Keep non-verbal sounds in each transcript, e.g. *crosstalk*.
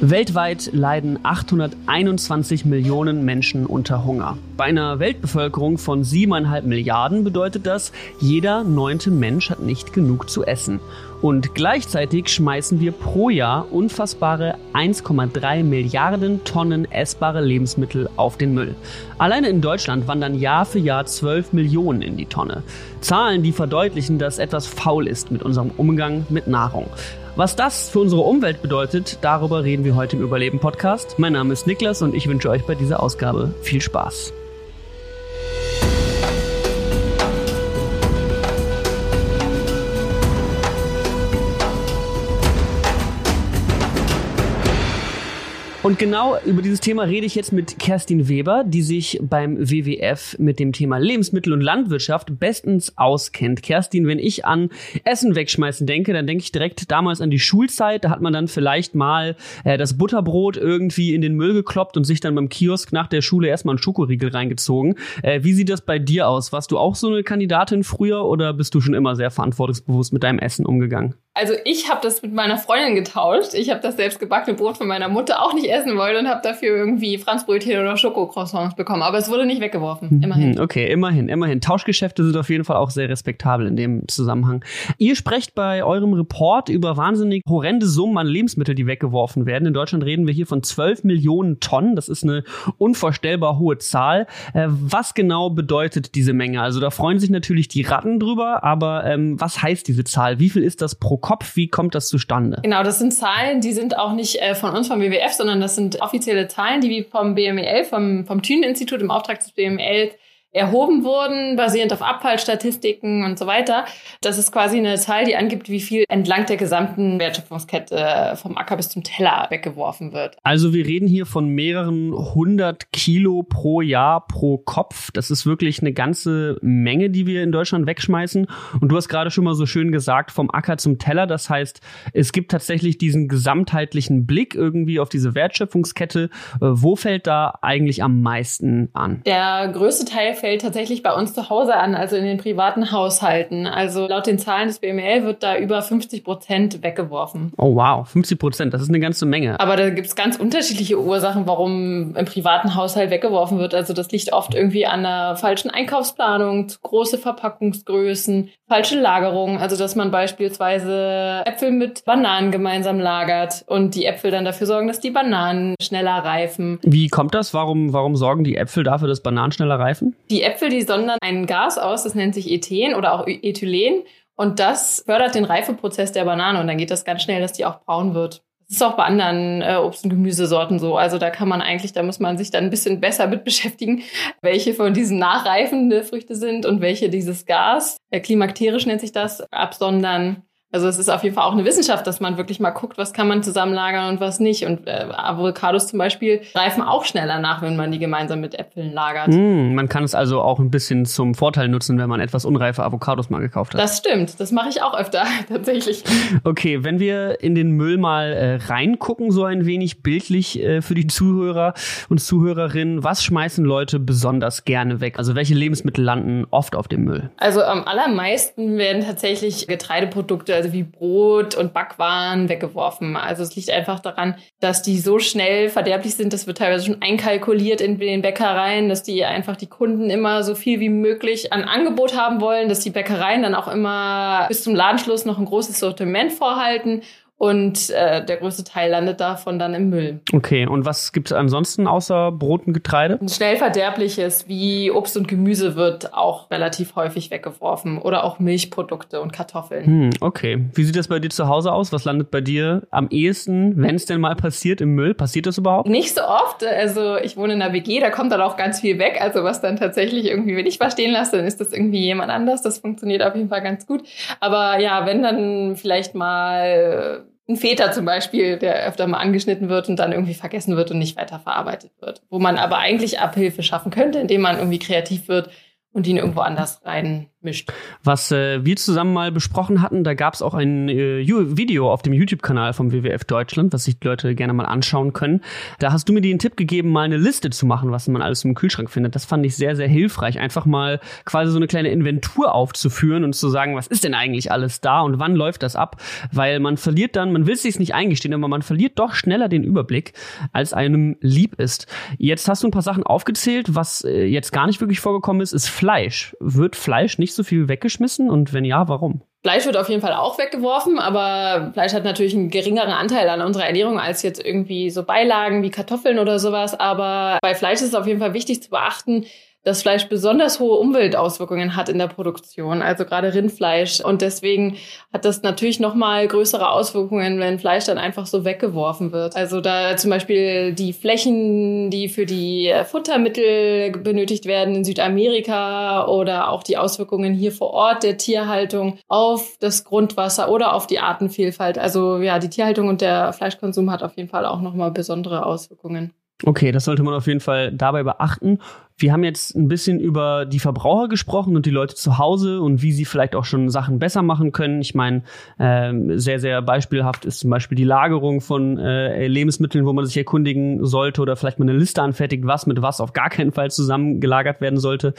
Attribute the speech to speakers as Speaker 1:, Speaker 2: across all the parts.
Speaker 1: Weltweit leiden 821 Millionen Menschen unter Hunger. Bei einer Weltbevölkerung von 7,5 Milliarden bedeutet das, jeder neunte Mensch hat nicht genug zu essen. Und gleichzeitig schmeißen wir pro Jahr unfassbare 1,3 Milliarden Tonnen essbare Lebensmittel auf den Müll. Alleine in Deutschland wandern Jahr für Jahr 12 Millionen in die Tonne. Zahlen, die verdeutlichen, dass etwas faul ist mit unserem Umgang mit Nahrung. Was das für unsere Umwelt bedeutet, darüber reden wir heute im Überleben Podcast. Mein Name ist Niklas und ich wünsche euch bei dieser Ausgabe viel Spaß. Und genau über dieses Thema rede ich jetzt mit Kerstin Weber, die sich beim WWF mit dem Thema Lebensmittel und Landwirtschaft bestens auskennt. Kerstin, wenn ich an Essen wegschmeißen denke, dann denke ich direkt damals an die Schulzeit. Da hat man dann vielleicht mal äh, das Butterbrot irgendwie in den Müll gekloppt und sich dann beim Kiosk nach der Schule erstmal einen Schokoriegel reingezogen. Äh, wie sieht das bei dir aus? Warst du auch so eine Kandidatin früher oder bist du schon immer sehr verantwortungsbewusst mit deinem Essen umgegangen?
Speaker 2: Also ich habe das mit meiner Freundin getauscht. Ich habe das selbst gebackene Brot von meiner Mutter auch nicht essen wollen und habe dafür irgendwie Franzbrötchen oder Schokocroissants bekommen. Aber es wurde nicht weggeworfen. Mhm. Immerhin.
Speaker 1: Okay, immerhin, immerhin. Tauschgeschäfte sind auf jeden Fall auch sehr respektabel in dem Zusammenhang. Ihr sprecht bei eurem Report über wahnsinnig horrende Summen an Lebensmitteln, die weggeworfen werden. In Deutschland reden wir hier von 12 Millionen Tonnen. Das ist eine unvorstellbar hohe Zahl. Äh, was genau bedeutet diese Menge? Also da freuen sich natürlich die Ratten drüber, aber ähm, was heißt diese Zahl? Wie viel ist das pro Kopf? Wie kommt das zustande?
Speaker 2: Genau, das sind Zahlen, die sind auch nicht äh, von uns vom WWF, sondern das sind offizielle Zahlen, die vom BMEL, vom, vom Thünen-Institut im Auftrag des BMEL erhoben wurden, basierend auf Abfallstatistiken und so weiter. Das ist quasi eine Zahl, die angibt, wie viel entlang der gesamten Wertschöpfungskette äh, vom Acker bis zum Teller weggeworfen wird.
Speaker 1: Also wir reden hier von mehreren hundert Kilo pro Jahr pro Kopf. Das ist wirklich eine ganze Menge, die wir in Deutschland wegschmeißen. Und du hast gerade schon mal so schön gesagt, vom Acker zum Teller. Das heißt, es gibt tatsächlich diesen gesamtheitlichen Blick irgendwie auf diese Wertschöpfungskette. Äh, wo fällt da eigentlich am meisten an?
Speaker 2: Der größte Teil fällt tatsächlich bei uns zu Hause an, also in den privaten Haushalten. Also laut den Zahlen des BML wird da über 50 Prozent weggeworfen.
Speaker 1: Oh wow, 50 Prozent, das ist eine ganze Menge.
Speaker 2: Aber da gibt es ganz unterschiedliche Ursachen, warum im privaten Haushalt weggeworfen wird. Also das liegt oft irgendwie an einer falschen Einkaufsplanung, zu große Verpackungsgrößen, falsche Lagerung. Also dass man beispielsweise Äpfel mit Bananen gemeinsam lagert und die Äpfel dann dafür sorgen, dass die Bananen schneller reifen.
Speaker 1: Wie kommt das? Warum, warum sorgen die Äpfel dafür, dass Bananen schneller reifen?
Speaker 2: Die Äpfel, die sondern ein Gas aus, das nennt sich Ethen oder auch Ethylen. Und das fördert den Reifeprozess der Banane und dann geht das ganz schnell, dass die auch braun wird. Das ist auch bei anderen äh, Obst- und Gemüsesorten so. Also da kann man eigentlich, da muss man sich dann ein bisschen besser mit *laughs* beschäftigen, welche von diesen nachreifende Früchte sind und welche dieses Gas, äh, klimakterisch nennt sich das, absondern. Also es ist auf jeden Fall auch eine Wissenschaft, dass man wirklich mal guckt, was kann man zusammenlagern und was nicht. Und äh, Avocados zum Beispiel reifen auch schneller nach, wenn man die gemeinsam mit Äpfeln lagert.
Speaker 1: Mm, man kann es also auch ein bisschen zum Vorteil nutzen, wenn man etwas unreife Avocados mal gekauft hat.
Speaker 2: Das stimmt, das mache ich auch öfter *laughs* tatsächlich.
Speaker 1: Okay, wenn wir in den Müll mal äh, reingucken, so ein wenig bildlich äh, für die Zuhörer und Zuhörerinnen, was schmeißen Leute besonders gerne weg? Also welche Lebensmittel landen oft auf dem Müll?
Speaker 2: Also am allermeisten werden tatsächlich Getreideprodukte, also wie Brot und Backwaren weggeworfen. Also es liegt einfach daran, dass die so schnell verderblich sind, das wird teilweise schon einkalkuliert in den Bäckereien, dass die einfach die Kunden immer so viel wie möglich an Angebot haben wollen, dass die Bäckereien dann auch immer bis zum Ladenschluss noch ein großes Sortiment vorhalten und äh, der größte Teil landet davon dann im Müll.
Speaker 1: Okay, und was gibt es ansonsten außer Brot und Getreide?
Speaker 2: Schnell verderbliches wie Obst und Gemüse wird auch relativ häufig weggeworfen oder auch Milchprodukte und Kartoffeln.
Speaker 1: Hm, okay. Wie sieht das bei dir zu Hause aus? Was landet bei dir am ehesten, wenn es denn mal passiert, im Müll? Passiert das überhaupt?
Speaker 2: Nicht so oft. Also ich wohne in einer WG, da kommt dann auch ganz viel weg. Also was dann tatsächlich irgendwie, wenn ich verstehen lasse, dann ist das irgendwie jemand anders. Das funktioniert auf jeden Fall ganz gut. Aber ja, wenn dann vielleicht mal ein Feta zum Beispiel, der öfter mal angeschnitten wird und dann irgendwie vergessen wird und nicht weiter verarbeitet wird. Wo man aber eigentlich Abhilfe schaffen könnte, indem man irgendwie kreativ wird und ihn irgendwo anders rein mischt.
Speaker 1: Was äh, wir zusammen mal besprochen hatten, da gab es auch ein äh, Video auf dem YouTube-Kanal vom WWF Deutschland, was sich die Leute gerne mal anschauen können. Da hast du mir den Tipp gegeben, mal eine Liste zu machen, was man alles im Kühlschrank findet. Das fand ich sehr, sehr hilfreich. Einfach mal quasi so eine kleine Inventur aufzuführen und zu sagen, was ist denn eigentlich alles da und wann läuft das ab? Weil man verliert dann, man will es sich nicht eingestehen, aber man verliert doch schneller den Überblick, als einem lieb ist. Jetzt hast du ein paar Sachen aufgezählt, was äh, jetzt gar nicht wirklich vorgekommen ist, ist Fleisch. Wird Fleisch nicht so viel weggeschmissen und wenn ja, warum?
Speaker 2: Fleisch wird auf jeden Fall auch weggeworfen, aber Fleisch hat natürlich einen geringeren Anteil an unserer Ernährung als jetzt irgendwie so Beilagen wie Kartoffeln oder sowas. Aber bei Fleisch ist es auf jeden Fall wichtig zu beachten, dass Fleisch besonders hohe Umweltauswirkungen hat in der Produktion, also gerade Rindfleisch. Und deswegen hat das natürlich nochmal größere Auswirkungen, wenn Fleisch dann einfach so weggeworfen wird. Also da zum Beispiel die Flächen, die für die Futtermittel benötigt werden in Südamerika oder auch die Auswirkungen hier vor Ort der Tierhaltung auf das Grundwasser oder auf die Artenvielfalt. Also ja, die Tierhaltung und der Fleischkonsum hat auf jeden Fall auch nochmal besondere Auswirkungen.
Speaker 1: Okay, das sollte man auf jeden Fall dabei beachten. Wir haben jetzt ein bisschen über die Verbraucher gesprochen und die Leute zu Hause und wie sie vielleicht auch schon Sachen besser machen können. Ich meine, ähm, sehr, sehr beispielhaft ist zum Beispiel die Lagerung von äh, Lebensmitteln, wo man sich erkundigen sollte oder vielleicht mal eine Liste anfertigt, was mit was auf gar keinen Fall zusammengelagert werden sollte.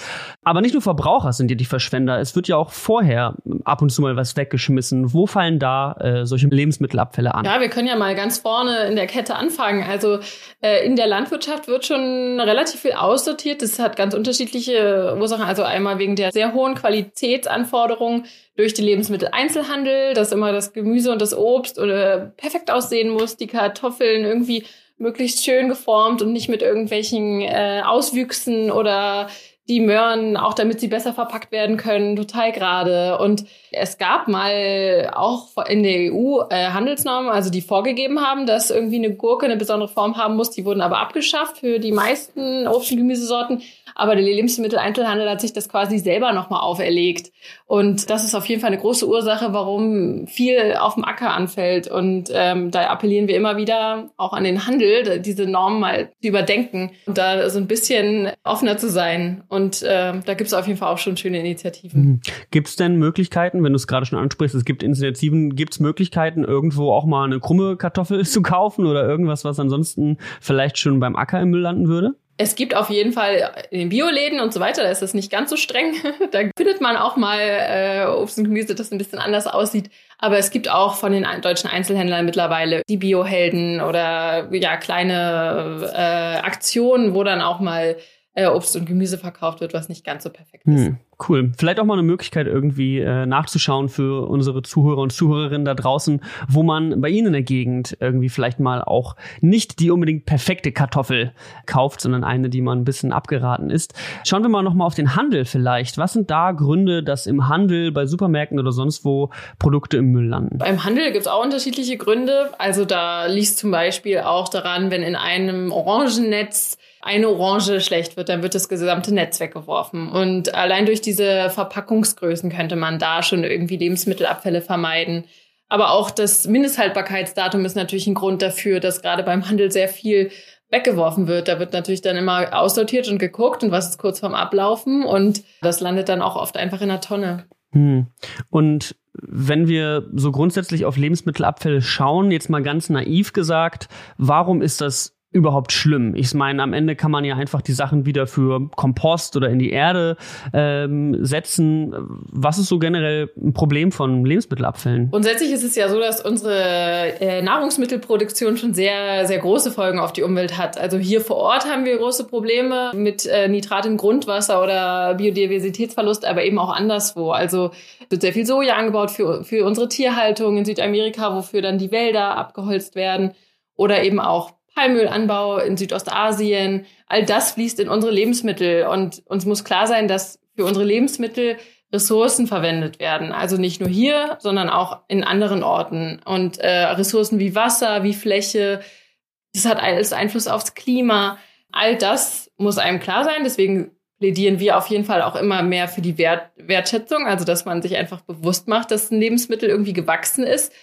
Speaker 1: Aber nicht nur Verbraucher sind ja die Verschwender. Es wird ja auch vorher ab und zu mal was weggeschmissen. Wo fallen da äh, solche Lebensmittelabfälle an?
Speaker 2: Ja, wir können ja mal ganz vorne in der Kette anfangen. Also äh, in der Landwirtschaft wird schon relativ viel aussortiert das hat ganz unterschiedliche Ursachen. Also einmal wegen der sehr hohen Qualitätsanforderungen durch die Lebensmitteleinzelhandel, dass immer das Gemüse und das Obst oder perfekt aussehen muss, die Kartoffeln irgendwie möglichst schön geformt und nicht mit irgendwelchen äh, Auswüchsen oder die Möhren, auch damit sie besser verpackt werden können, total gerade. Und es gab mal auch in der EU äh, Handelsnormen, also die vorgegeben haben, dass irgendwie eine Gurke eine besondere Form haben muss. Die wurden aber abgeschafft für die meisten Obst- und Gemüsesorten. Aber der Lebensmitteleinzelhandel hat sich das quasi selber nochmal auferlegt. Und das ist auf jeden Fall eine große Ursache, warum viel auf dem Acker anfällt. Und ähm, da appellieren wir immer wieder auch an den Handel, diese Normen mal zu überdenken und da so ein bisschen offener zu sein. Und äh, da gibt es auf jeden Fall auch schon schöne Initiativen. Mhm.
Speaker 1: Gibt es denn Möglichkeiten, wenn du es gerade schon ansprichst, es gibt Initiativen, gibt es Möglichkeiten, irgendwo auch mal eine krumme Kartoffel *laughs* zu kaufen oder irgendwas, was ansonsten vielleicht schon beim Acker im Müll landen würde?
Speaker 2: Es gibt auf jeden Fall in den Bioläden und so weiter, da ist das nicht ganz so streng. *laughs* da findet man auch mal äh, Obst und Gemüse, das ein bisschen anders aussieht. Aber es gibt auch von den deutschen Einzelhändlern mittlerweile die Biohelden oder ja kleine äh, Aktionen, wo dann auch mal äh, Obst und Gemüse verkauft wird, was nicht ganz so perfekt ist. Hm,
Speaker 1: cool. Vielleicht auch mal eine Möglichkeit irgendwie äh, nachzuschauen für unsere Zuhörer und Zuhörerinnen da draußen, wo man bei Ihnen in der Gegend irgendwie vielleicht mal auch nicht die unbedingt perfekte Kartoffel kauft, sondern eine, die man ein bisschen abgeraten ist. Schauen wir mal nochmal auf den Handel vielleicht. Was sind da Gründe, dass im Handel, bei Supermärkten oder sonst wo Produkte im Müll landen?
Speaker 2: Beim Handel gibt es auch unterschiedliche Gründe. Also da liegt zum Beispiel auch daran, wenn in einem Orangennetz eine Orange schlecht wird, dann wird das gesamte Netz weggeworfen. Und allein durch diese Verpackungsgrößen könnte man da schon irgendwie Lebensmittelabfälle vermeiden. Aber auch das Mindesthaltbarkeitsdatum ist natürlich ein Grund dafür, dass gerade beim Handel sehr viel weggeworfen wird. Da wird natürlich dann immer aussortiert und geguckt und was ist kurz vorm Ablaufen und das landet dann auch oft einfach in der Tonne.
Speaker 1: Hm. Und wenn wir so grundsätzlich auf Lebensmittelabfälle schauen, jetzt mal ganz naiv gesagt, warum ist das überhaupt schlimm? Ich meine, am Ende kann man ja einfach die Sachen wieder für Kompost oder in die Erde ähm, setzen. Was ist so generell ein Problem von Lebensmittelabfällen?
Speaker 2: Grundsätzlich ist es ja so, dass unsere äh, Nahrungsmittelproduktion schon sehr, sehr große Folgen auf die Umwelt hat. Also hier vor Ort haben wir große Probleme mit äh, Nitrat im Grundwasser oder Biodiversitätsverlust, aber eben auch anderswo. Also wird sehr viel Soja angebaut für, für unsere Tierhaltung in Südamerika, wofür dann die Wälder abgeholzt werden. Oder eben auch Palmölanbau in Südostasien, all das fließt in unsere Lebensmittel und uns muss klar sein, dass für unsere Lebensmittel Ressourcen verwendet werden. Also nicht nur hier, sondern auch in anderen Orten. Und äh, Ressourcen wie Wasser, wie Fläche, das hat alles Einfluss aufs Klima. All das muss einem klar sein. Deswegen plädieren wir auf jeden Fall auch immer mehr für die Wert Wertschätzung, also dass man sich einfach bewusst macht, dass ein Lebensmittel irgendwie gewachsen ist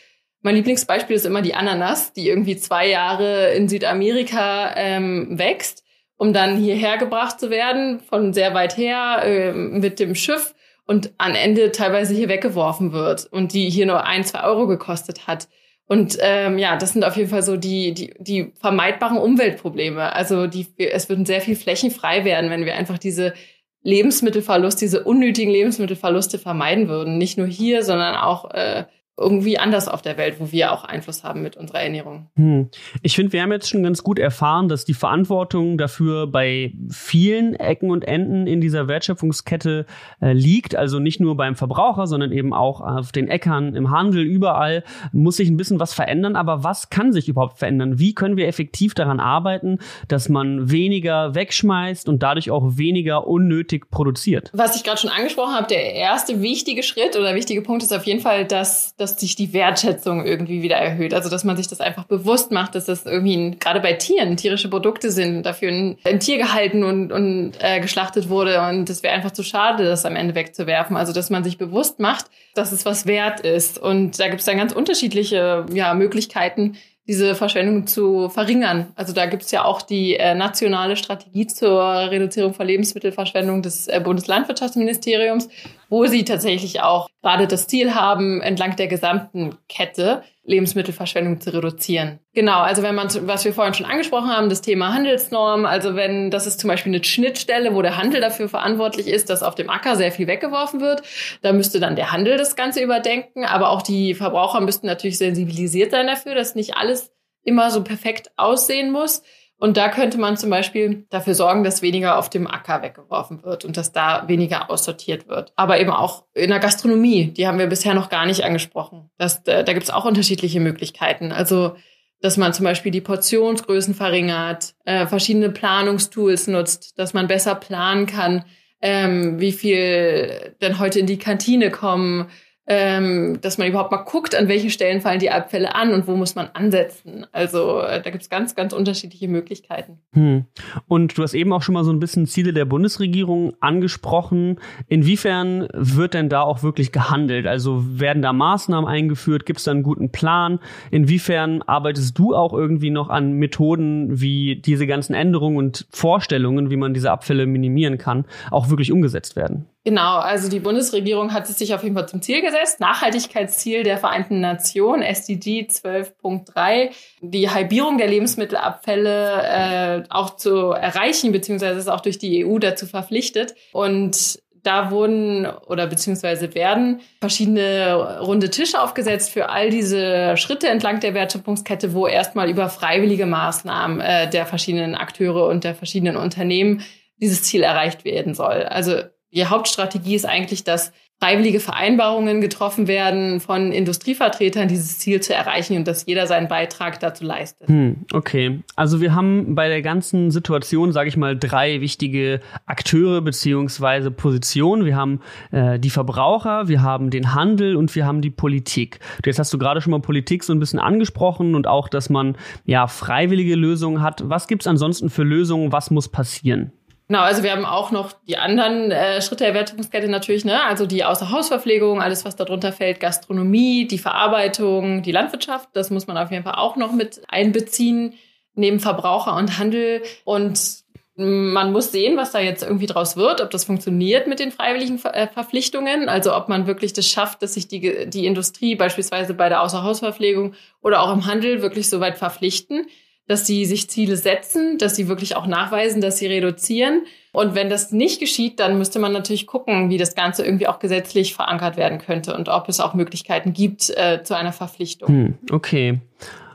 Speaker 2: mein Lieblingsbeispiel ist immer die Ananas, die irgendwie zwei Jahre in Südamerika ähm, wächst, um dann hierher gebracht zu werden, von sehr weit her äh, mit dem Schiff und am Ende teilweise hier weggeworfen wird und die hier nur ein, zwei Euro gekostet hat. Und ähm, ja, das sind auf jeden Fall so die, die, die vermeidbaren Umweltprobleme. Also die, es würden sehr viel Flächen frei werden, wenn wir einfach diese Lebensmittelverlust, diese unnötigen Lebensmittelverluste vermeiden würden. Nicht nur hier, sondern auch äh, irgendwie anders auf der Welt, wo wir auch Einfluss haben mit unserer Ernährung.
Speaker 1: Hm. Ich finde, wir haben jetzt schon ganz gut erfahren, dass die Verantwortung dafür bei vielen Ecken und Enden in dieser Wertschöpfungskette äh, liegt. Also nicht nur beim Verbraucher, sondern eben auch auf den Äckern, im Handel, überall muss sich ein bisschen was verändern. Aber was kann sich überhaupt verändern? Wie können wir effektiv daran arbeiten, dass man weniger wegschmeißt und dadurch auch weniger unnötig produziert?
Speaker 2: Was ich gerade schon angesprochen habe, der erste wichtige Schritt oder wichtige Punkt ist auf jeden Fall, dass dass sich die Wertschätzung irgendwie wieder erhöht. Also dass man sich das einfach bewusst macht, dass das irgendwie ein, gerade bei Tieren tierische Produkte sind, dafür ein, ein Tier gehalten und, und äh, geschlachtet wurde und es wäre einfach zu schade, das am Ende wegzuwerfen. Also dass man sich bewusst macht, dass es was wert ist. Und da gibt es dann ganz unterschiedliche ja, Möglichkeiten, diese Verschwendung zu verringern. Also da gibt es ja auch die äh, nationale Strategie zur Reduzierung von Lebensmittelverschwendung des äh, Bundeslandwirtschaftsministeriums, wo sie tatsächlich auch gerade das Ziel haben, entlang der gesamten Kette Lebensmittelverschwendung zu reduzieren. Genau, also wenn man, was wir vorhin schon angesprochen haben, das Thema Handelsnorm, also wenn das ist zum Beispiel eine Schnittstelle, wo der Handel dafür verantwortlich ist, dass auf dem Acker sehr viel weggeworfen wird, da müsste dann der Handel das Ganze überdenken, aber auch die Verbraucher müssten natürlich sensibilisiert sein dafür, dass nicht alles immer so perfekt aussehen muss. Und da könnte man zum Beispiel dafür sorgen, dass weniger auf dem Acker weggeworfen wird und dass da weniger aussortiert wird. Aber eben auch in der Gastronomie, die haben wir bisher noch gar nicht angesprochen. Das, da gibt es auch unterschiedliche Möglichkeiten. Also dass man zum Beispiel die Portionsgrößen verringert, äh, verschiedene Planungstools nutzt, dass man besser planen kann, ähm, wie viel denn heute in die Kantine kommen, ähm, dass man überhaupt mal guckt, an welchen Stellen fallen die Abfälle an und wo muss man ansetzen. Also äh, da gibt es ganz, ganz unterschiedliche Möglichkeiten.
Speaker 1: Hm. Und du hast eben auch schon mal so ein bisschen Ziele der Bundesregierung angesprochen. Inwiefern wird denn da auch wirklich gehandelt? Also werden da Maßnahmen eingeführt? Gibt es da einen guten Plan? Inwiefern arbeitest du auch irgendwie noch an Methoden, wie diese ganzen Änderungen und Vorstellungen, wie man diese Abfälle minimieren kann, auch wirklich umgesetzt werden?
Speaker 2: Genau, also die Bundesregierung hat es sich auf jeden Fall zum Ziel gesetzt. Nachhaltigkeitsziel der Vereinten Nationen, SDG 12.3, die Halbierung der Lebensmittelabfälle äh, auch zu erreichen, beziehungsweise ist auch durch die EU dazu verpflichtet. Und da wurden oder beziehungsweise werden verschiedene runde Tische aufgesetzt für all diese Schritte entlang der Wertschöpfungskette, wo erstmal über freiwillige Maßnahmen äh, der verschiedenen Akteure und der verschiedenen Unternehmen dieses Ziel erreicht werden soll. Also die Hauptstrategie ist eigentlich, dass freiwillige Vereinbarungen getroffen werden von Industrievertretern, dieses Ziel zu erreichen und dass jeder seinen Beitrag dazu leistet.
Speaker 1: Hm, okay, also wir haben bei der ganzen Situation, sage ich mal, drei wichtige Akteure beziehungsweise Positionen. Wir haben äh, die Verbraucher, wir haben den Handel und wir haben die Politik. Jetzt hast du gerade schon mal Politik so ein bisschen angesprochen und auch, dass man ja freiwillige Lösungen hat. Was gibt's ansonsten für Lösungen? Was muss passieren?
Speaker 2: Genau, also wir haben auch noch die anderen äh, Schritte der Wertschöpfungskette natürlich, ne? Also die Außerhausverpflegung, alles, was darunter fällt, Gastronomie, die Verarbeitung, die Landwirtschaft, das muss man auf jeden Fall auch noch mit einbeziehen, neben Verbraucher und Handel. Und man muss sehen, was da jetzt irgendwie draus wird, ob das funktioniert mit den freiwilligen Ver äh, Verpflichtungen, also ob man wirklich das schafft, dass sich die, die Industrie beispielsweise bei der Außerhausverpflegung oder auch im Handel wirklich so weit verpflichten dass sie sich Ziele setzen, dass sie wirklich auch nachweisen, dass sie reduzieren. Und wenn das nicht geschieht, dann müsste man natürlich gucken, wie das Ganze irgendwie auch gesetzlich verankert werden könnte und ob es auch Möglichkeiten gibt äh, zu einer Verpflichtung.
Speaker 1: Hm, okay.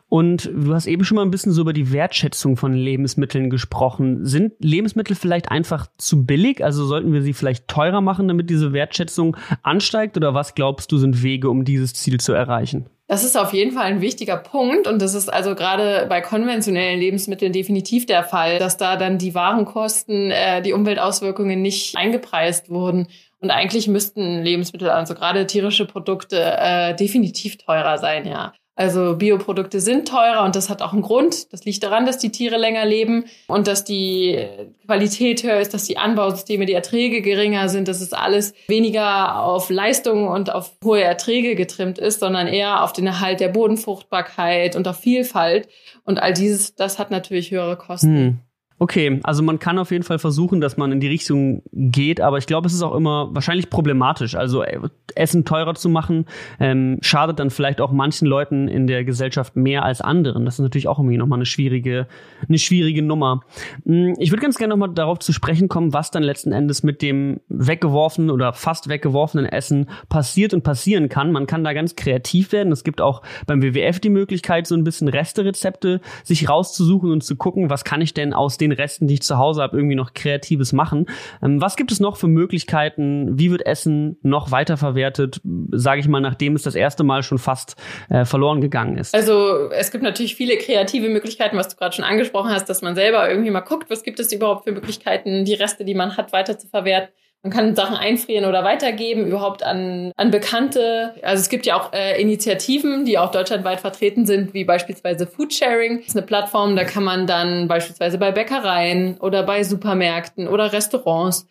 Speaker 1: Und du hast eben schon mal ein bisschen so über die Wertschätzung von Lebensmitteln gesprochen. Sind Lebensmittel vielleicht einfach zu billig? Also sollten wir sie vielleicht teurer machen, damit diese Wertschätzung ansteigt? Oder was glaubst du sind Wege, um dieses Ziel zu erreichen?
Speaker 2: Das ist auf jeden Fall ein wichtiger Punkt und das ist also gerade bei konventionellen Lebensmitteln definitiv der Fall, dass da dann die Warenkosten, äh, die Umweltauswirkungen nicht eingepreist wurden. Und eigentlich müssten Lebensmittel, also gerade tierische Produkte, äh, definitiv teurer sein, ja. Also Bioprodukte sind teurer und das hat auch einen Grund. Das liegt daran, dass die Tiere länger leben und dass die Qualität höher ist, dass die Anbausysteme, die Erträge geringer sind, dass es alles weniger auf Leistung und auf hohe Erträge getrimmt ist, sondern eher auf den Erhalt der Bodenfruchtbarkeit und auf Vielfalt. Und all dieses, das hat natürlich höhere Kosten. Hm.
Speaker 1: Okay, also man kann auf jeden Fall versuchen, dass man in die Richtung geht, aber ich glaube, es ist auch immer wahrscheinlich problematisch. Also äh, Essen teurer zu machen, ähm, schadet dann vielleicht auch manchen Leuten in der Gesellschaft mehr als anderen. Das ist natürlich auch irgendwie nochmal eine schwierige, eine schwierige Nummer. Hm, ich würde ganz gerne nochmal darauf zu sprechen kommen, was dann letzten Endes mit dem weggeworfenen oder fast weggeworfenen Essen passiert und passieren kann. Man kann da ganz kreativ werden. Es gibt auch beim WWF die Möglichkeit, so ein bisschen Resterezepte sich rauszusuchen und zu gucken, was kann ich denn aus den Resten, die ich zu Hause habe, irgendwie noch Kreatives machen. Ähm, was gibt es noch für Möglichkeiten? Wie wird Essen noch weiterverwertet, sage ich mal, nachdem es das erste Mal schon fast äh, verloren gegangen ist?
Speaker 2: Also es gibt natürlich viele kreative Möglichkeiten, was du gerade schon angesprochen hast, dass man selber irgendwie mal guckt, was gibt es überhaupt für Möglichkeiten, die Reste, die man hat, weiter zu verwerten. Man kann Sachen einfrieren oder weitergeben, überhaupt an, an Bekannte. Also es gibt ja auch äh, Initiativen, die auch deutschlandweit vertreten sind, wie beispielsweise Foodsharing. Das ist eine Plattform, da kann man dann beispielsweise bei Bäckereien oder bei Supermärkten oder Restaurants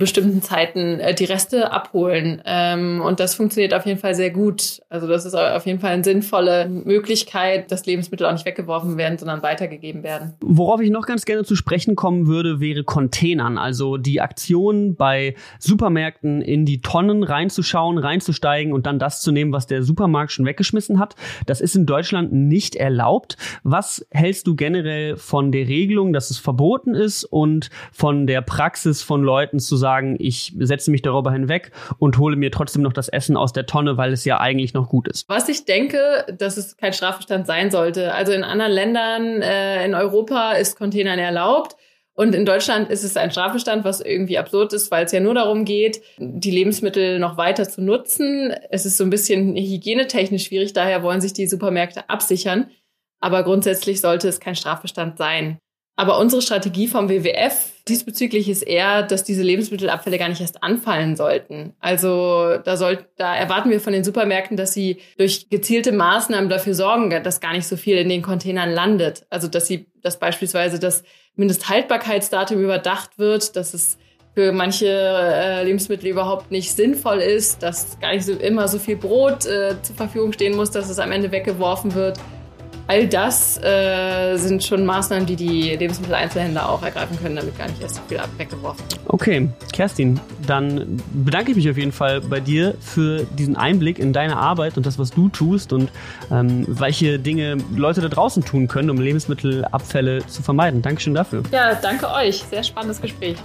Speaker 2: bestimmten Zeiten äh, die Reste abholen. Ähm, und das funktioniert auf jeden Fall sehr gut. Also das ist auf jeden Fall eine sinnvolle Möglichkeit, dass Lebensmittel auch nicht weggeworfen werden, sondern weitergegeben werden.
Speaker 1: Worauf ich noch ganz gerne zu sprechen kommen würde, wäre Containern. Also die Aktion bei Supermärkten in die Tonnen reinzuschauen, reinzusteigen und dann das zu nehmen, was der Supermarkt schon weggeschmissen hat. Das ist in Deutschland nicht erlaubt. Was hältst du generell von der Regelung, dass es verboten ist und von der Praxis von Leuten zu sagen, sagen, ich setze mich darüber hinweg und hole mir trotzdem noch das Essen aus der Tonne, weil es ja eigentlich noch gut ist.
Speaker 2: Was ich denke, dass es kein Strafbestand sein sollte. Also in anderen Ländern äh, in Europa ist Containern erlaubt. Und in Deutschland ist es ein Strafbestand, was irgendwie absurd ist, weil es ja nur darum geht, die Lebensmittel noch weiter zu nutzen. Es ist so ein bisschen hygienetechnisch schwierig, daher wollen sich die Supermärkte absichern. Aber grundsätzlich sollte es kein Strafbestand sein. Aber unsere Strategie vom WWF diesbezüglich ist eher, dass diese Lebensmittelabfälle gar nicht erst anfallen sollten. Also da soll, da erwarten wir von den Supermärkten, dass sie durch gezielte Maßnahmen dafür sorgen, dass gar nicht so viel in den Containern landet. Also dass sie, dass beispielsweise das Mindesthaltbarkeitsdatum überdacht wird, dass es für manche äh, Lebensmittel überhaupt nicht sinnvoll ist, dass gar nicht so immer so viel Brot äh, zur Verfügung stehen muss, dass es am Ende weggeworfen wird. All das äh, sind schon Maßnahmen, die die Lebensmitteleinzelhändler auch ergreifen können, damit gar nicht erst so viel weggeworfen wird.
Speaker 1: Okay, Kerstin, dann bedanke ich mich auf jeden Fall bei dir für diesen Einblick in deine Arbeit und das, was du tust und ähm, welche Dinge Leute da draußen tun können, um Lebensmittelabfälle zu vermeiden. Dankeschön dafür.
Speaker 2: Ja, danke euch. Sehr spannendes Gespräch.